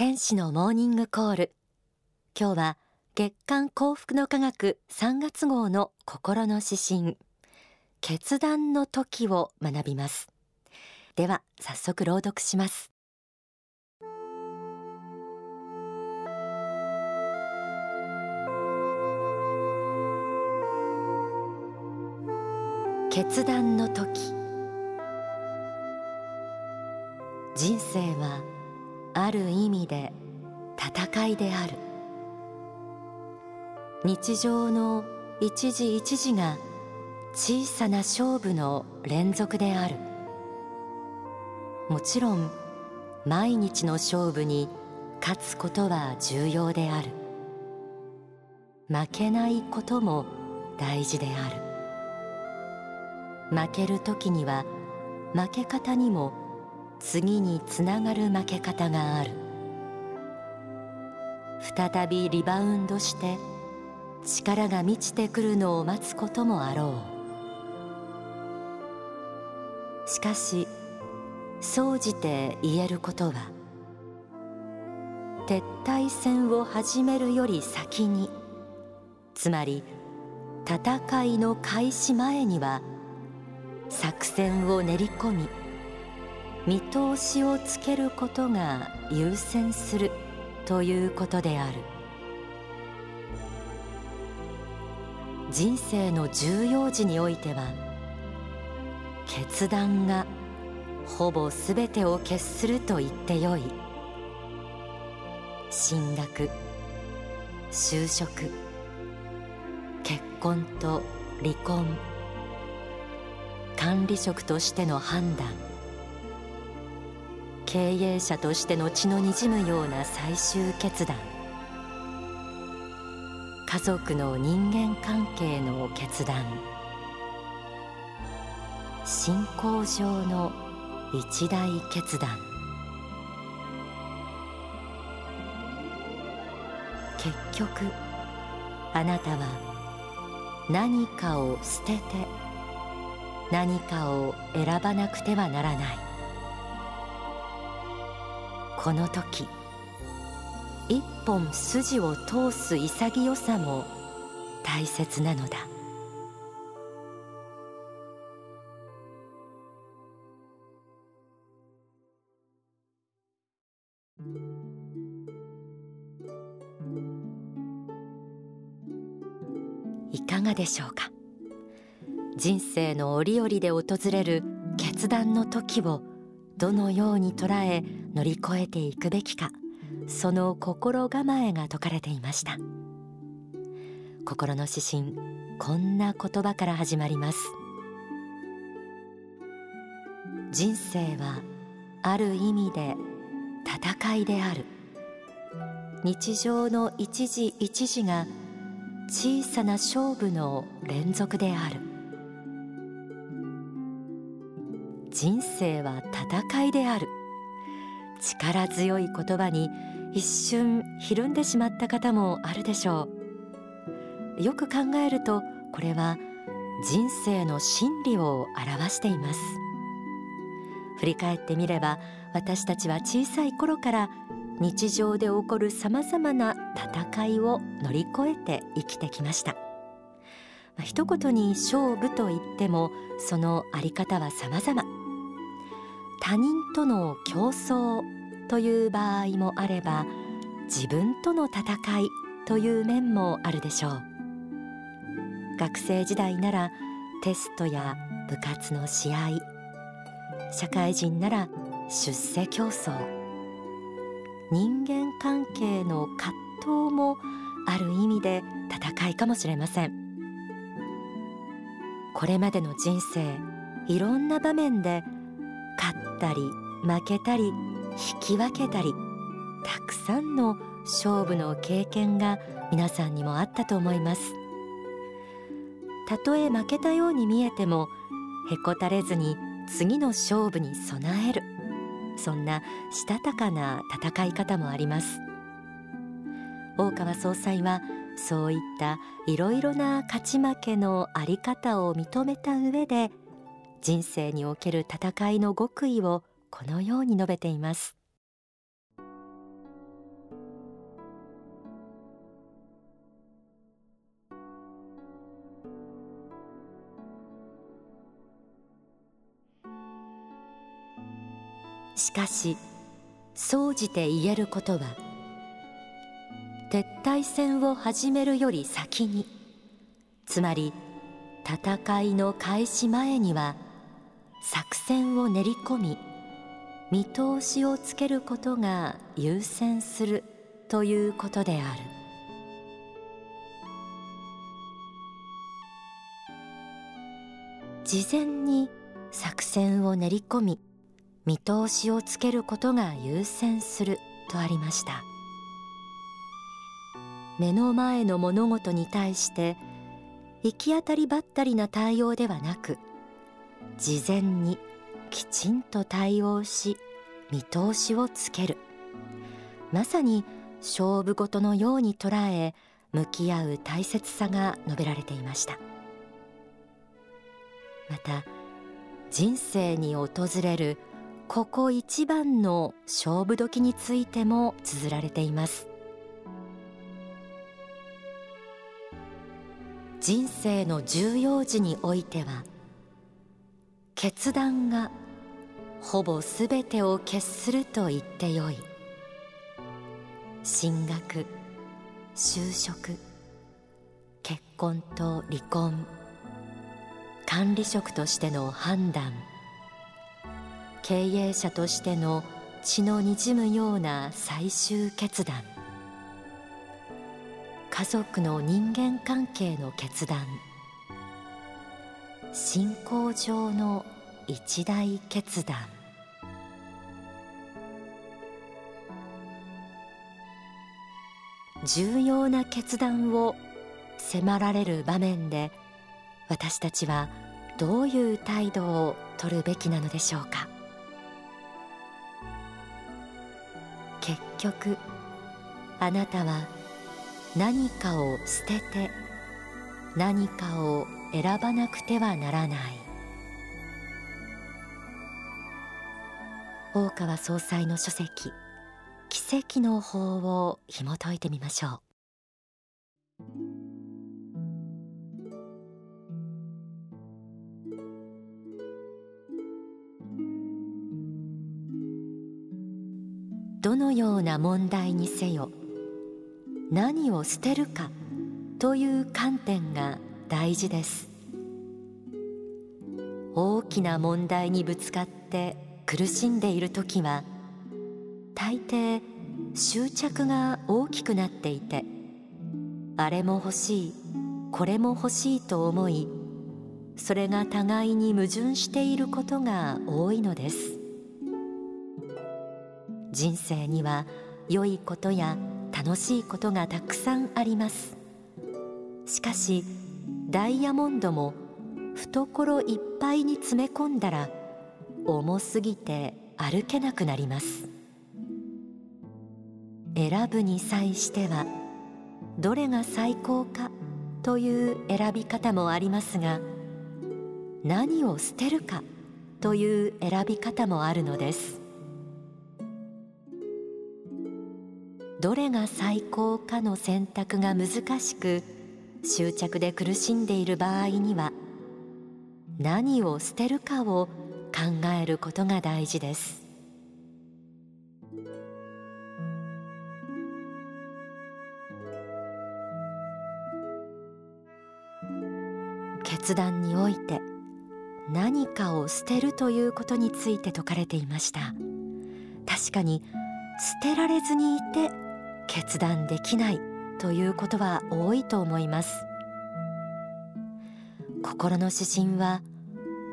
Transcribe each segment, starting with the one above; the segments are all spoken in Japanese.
天使のモーニングコール。今日は月刊幸福の科学3月号の心の指針。決断の時を学びます。では早速朗読します。決断の時。人生はある意味で戦いである。日常の一時一時が小さな勝負の連続である。もちろん毎日の勝負に勝つことは重要である。負けないことも大事である。負ける時には負け方にも次につながる負け方がある。再びリバウンドして力が満ちてくるのを待つこともあろう。しかし総じて言えることは撤退戦を始めるより先につまり戦いの開始前には作戦を練り込み見通しをつけることが優先するということである。人生の重要時においては決断がほぼ全てを決すると言ってよい。進学就職結婚と離婚。管理職としての判断。経営者としての血のにじむような最終決断。家族の人間関係の決断。信仰上の一大決断。結局あなたは何かを捨てて何かを選ばなくてはならない。この時一本筋を通す潔さも大切なのだ。いかがでしょうか？人生の折々で訪れる決断の時をどのように捉え乗り越えていくべきかその心構えが説かれていました。心の指針こんな言葉から始まります。人生はある意味で戦いである。日常の一時一時が小さな勝負の連続である。人生は戦いである。力強い言葉に一瞬ひるんでしまった方もあるでしょう。よく考えるとこれは人生の真理を表しています。振り返ってみれば私たちは小さい頃から日常で起こるさまざまな戦いを乗り越えて生きてきました。一言に勝負と言ってもそのあり方は様々。他人との競争という場合もあれば自分との戦いという面もあるでしょう。学生時代ならテストや部活の試合社会人なら出世競争人間関係の葛藤もある意味で戦いかもしれません。これまでの人生いろんな場面で勝ったり負けたり引き分けたりたくさんの勝負の経験が皆さんにもあったと思います。たとえ負けたように見えてもへこたれずに次の勝負に備える。そんなしたたかな戦い方もあります。大川総裁はそういったいろいろな勝ち負けのあり方を認めた上で人生における戦いの極意をこのように述べています。しかし総じて言えることは撤退戦を始めるより先につまり戦いの開始前には作戦を練り込み見通しをつけることが優先するということである。事前に作戦を練り込み見通しをつけることが優先するとありました。目の前の物事に対して行き当たりばったりな対応ではなく事前にきちんと対応し見通しをつける。まさに勝負事のように捉え向き合う大切さが述べられていました。また人生に訪れるここ一番の勝負時についても綴られています。人生の重要時においては決断がほぼすべてを決すると言ってよい。進学就職結婚と離婚管理職としての判断経営者としての血のにじむような最終決断家族の人間関係の決断信仰上の一大決断。重要な決断を迫られる場面で私たちはどういう態度を取るべきなのでしょうか。結局あなたは何かを捨てて何かを選ばなくてはならない。大川総裁の書籍奇跡の法を紐解いてみましょう。どのような問題にせよ何を捨てるかという観点が大事です。大きな問題にぶつかって苦しんでいる時は大抵執着が大きくなっていてあれも欲しいこれも欲しいと思いそれが互いに矛盾していることが多いのです。人生には良いことや楽しいことがたくさんあります。しかしダイヤモンドも懐いっぱいに詰め込んだら重すぎて歩けなくなります。選ぶに際してはどれが最高かという選び方もありますが何を捨てるかという選び方もあるのです。どれが最高かの選択が難しく執着で苦しんでいる場合には何を捨てるかを考えることが大事です。決断において何かを捨てるということについて説かれていました。確かに捨てられずにいて決断できない。ということは多いと思います。心の指針は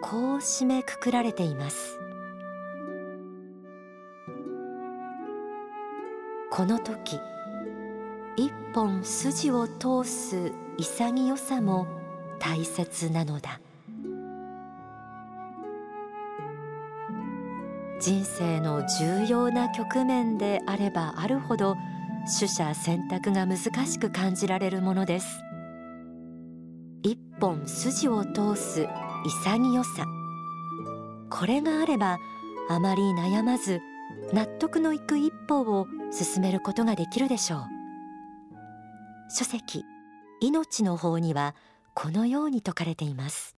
こう締めくくられています。この時一本筋を通す潔さも大切なのだ。人生の重要な局面であればあるほど取捨選択が難しく感じられるものです。一本筋を通す潔さ。これがあればあまり悩まず納得のいく一歩を進めることができるでしょう。書籍命の法にはこのように説かれています。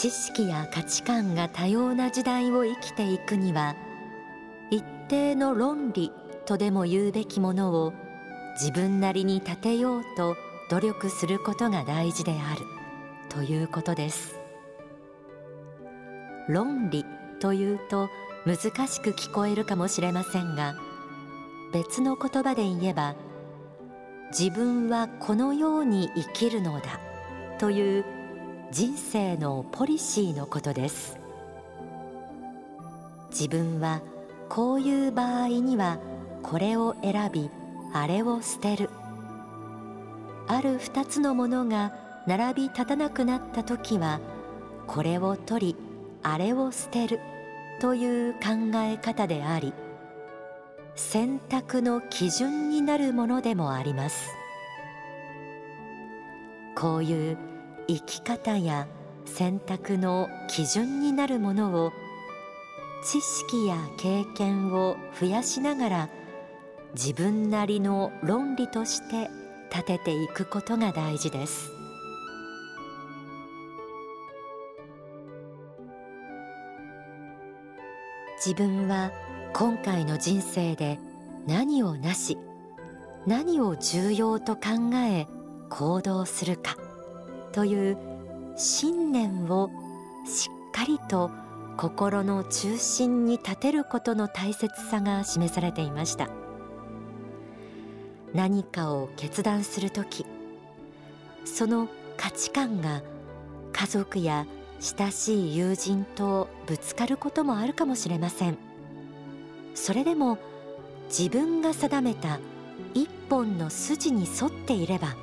知識や価値観が多様な時代を生きていくには一定の論理とでも言うべきものを自分なりに立てようと努力することが大事であるということです。論理というと難しく聞こえるかもしれませんが別の言葉で言えば自分はこのように生きるのだという人生のポリシーのことです。自分はこういう場合にはこれを選びあれを捨てる。ある二つのものが並び立たなくなった時はこれを取りあれを捨てる。という考え方であり選択の基準になるものでもあります。こういう生き方や選択の基準になるものを知識や経験を増やしながら自分なりの論理として立てていくことが大事です。自分は今回の人生で何をなし何を重要と考え行動するか。という信念をしっかりと心の中心に立てることの大切さが示されていました。何かを決断する時その価値観が家族や親しい友人とぶつかることもあるかもしれません。それでも自分が定めた一本の筋に沿っていれば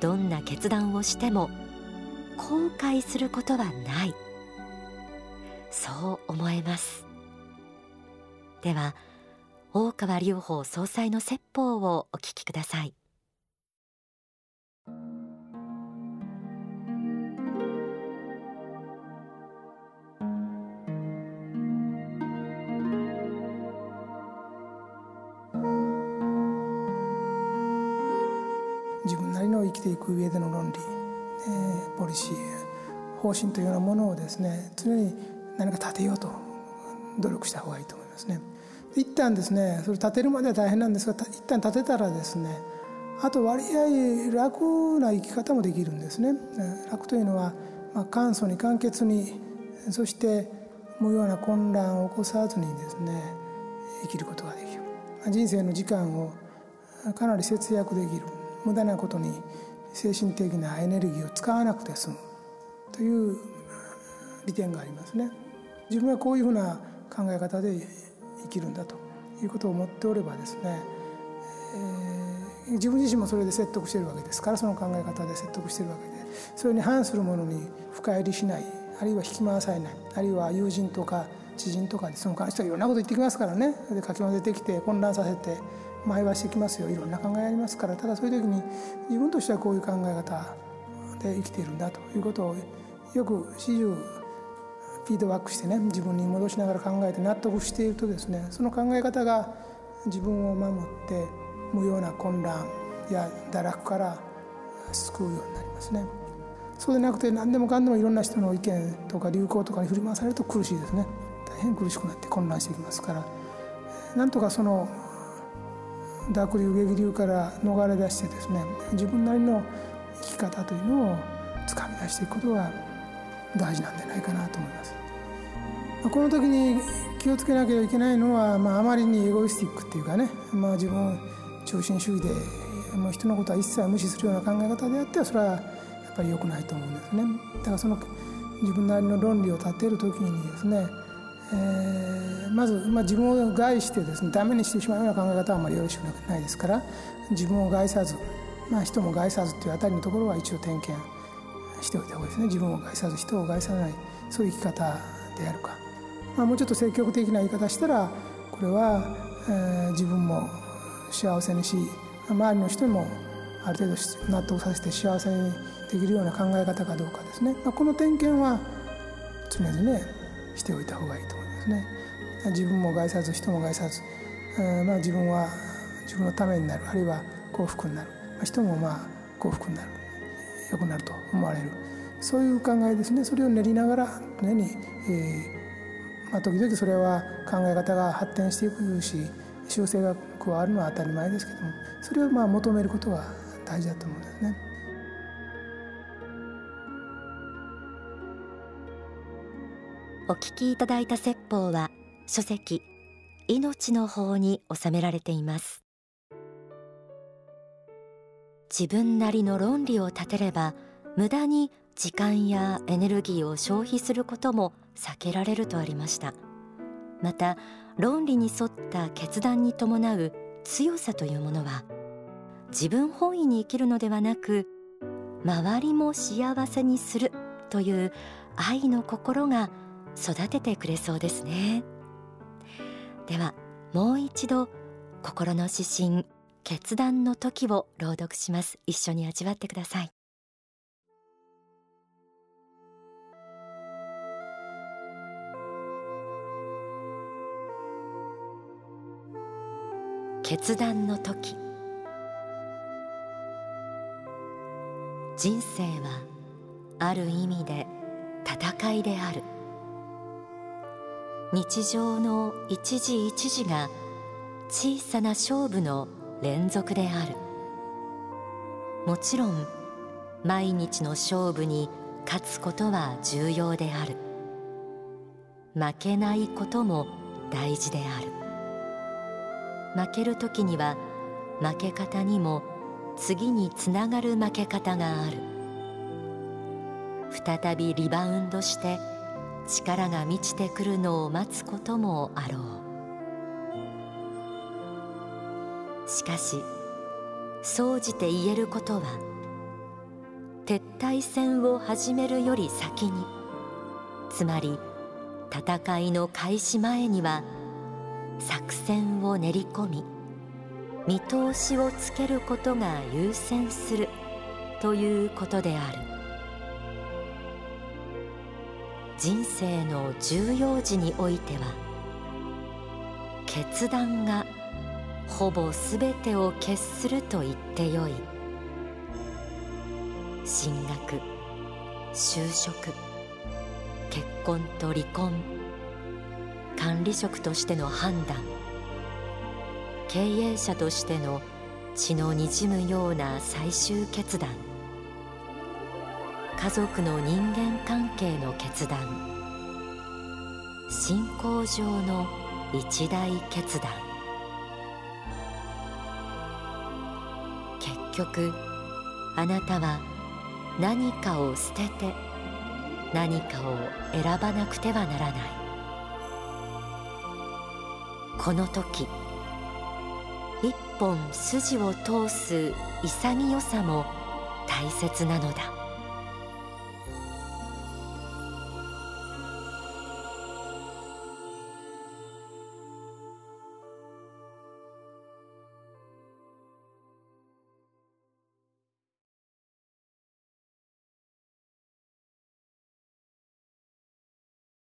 どんな決断をしても後悔することはない。そう思えます。では大川隆法総裁の説法をお聞きください。く上での論理、えー、ポリシー方針というようなものをですね常に何か立てようと努力した方がいいと思いますね。一旦ですねそれ立てるまでは大変なんですが一旦立てたらですねあと割合楽な生き方もできるんですね。楽というのは、まあ、簡素に簡潔にそして無用な混乱を起こさずにですね生きることができる。人生の時間をかなり節約できる無駄なことに精神的なエネルギーを使わなくて済むという利点がありますね。自分はこういうふうな考え方で生きるんだということを思っておればですね、えー、自分自身もそれで説得してるわけですからその考え方で説得してるわけでそれに反するものに深入りしないあるいは引き回されないあるいは友人とか知人とかでその関してはいろんなこと言ってきますからねでかき混ぜてきて混乱させて前はしてきますよいろんな考えありますからただそういう時に自分としてはこういう考え方で生きているんだということをよく始終フィードバックしてね自分に戻しながら考えて納得しているとですねその考え方が自分を守って無用な混乱や堕落から救うようになりますね。そうでなくて何でもかんでもいろんな人の意見とか流行とかに振り回されると苦しいですね大変苦しくなって混乱してきますからなんとかその濁流激流から逃れ出してですね自分なりの生き方というのをつかみ出していくことが大事なんじゃないかなと思います。この時に気をつけなければいけないのは、まあ、あまりにエゴイスティックっていうかね、まあ、自分中心主義でもう人のことは一切無視するような考え方であってはそれはやっぱり良くないと思うんですね。だからその自分なりの論理を立てる時にですねえー、まず、まあ、自分を害してですねダメにしてしまうような考え方はあまりよろしくないですから自分を害さず、まあ、人も害さずというあたりのところは一応点検しておいた方がいいですね。自分を害さず人を害さないそういう生き方であるか、まあ、もうちょっと積極的な言い方したらこれは、えー、自分も幸せにし周りの人もある程度納得させて幸せにできるような考え方かどうかですね、まあ、この点検は常々ねしておいた方がいいと思いますね。自分も害さず人も害さず、え、まあ自分は自分のためになる。あるいは幸福になる、まあ、人もまあ幸福になる。良くなると思われる。そういう考えですね。それを練りながら常に、えーまあ、時々それは考え方が発展していくし修正が加わるのは当たり前ですけどもそれをまあ求めることは大事だと思うんですね。お聞きいただいた説法は書籍命の法に収められています。自分なりの論理を立てれば無駄に時間やエネルギーを消費することも避けられるとありました。また論理に沿った決断に伴う強さというものは自分本位に生きるのではなく周りも幸せにするという愛の心が育ててくれそうですね。ではもう一度心の指針決断の時を朗読します。一緒に味わってください。決断の時。人生はある意味で戦いである。日常の一時一時が小さな勝負の連続である。もちろん毎日の勝負に勝つことは重要である。負けないことも大事である。負ける時には負け方にも次につながる負け方がある。再びリバウンドして力が満ちてくるのを待つこともあろう。しかし総じて言えることは撤退戦を始めるより先につまり戦いの開始前には作戦を練り込み見通しをつけることが優先するということである。人生の重要時においては決断がほぼ全てを決すると言ってよい。進学就職結婚と離婚管理職としての判断。経営者としての血のにじむような最終決断。家族の人間関係の決断。信仰上の一大決断。結局あなたは何かを捨てて何かを選ばなくてはならない。この時一本筋を通す潔さも大切なのだ。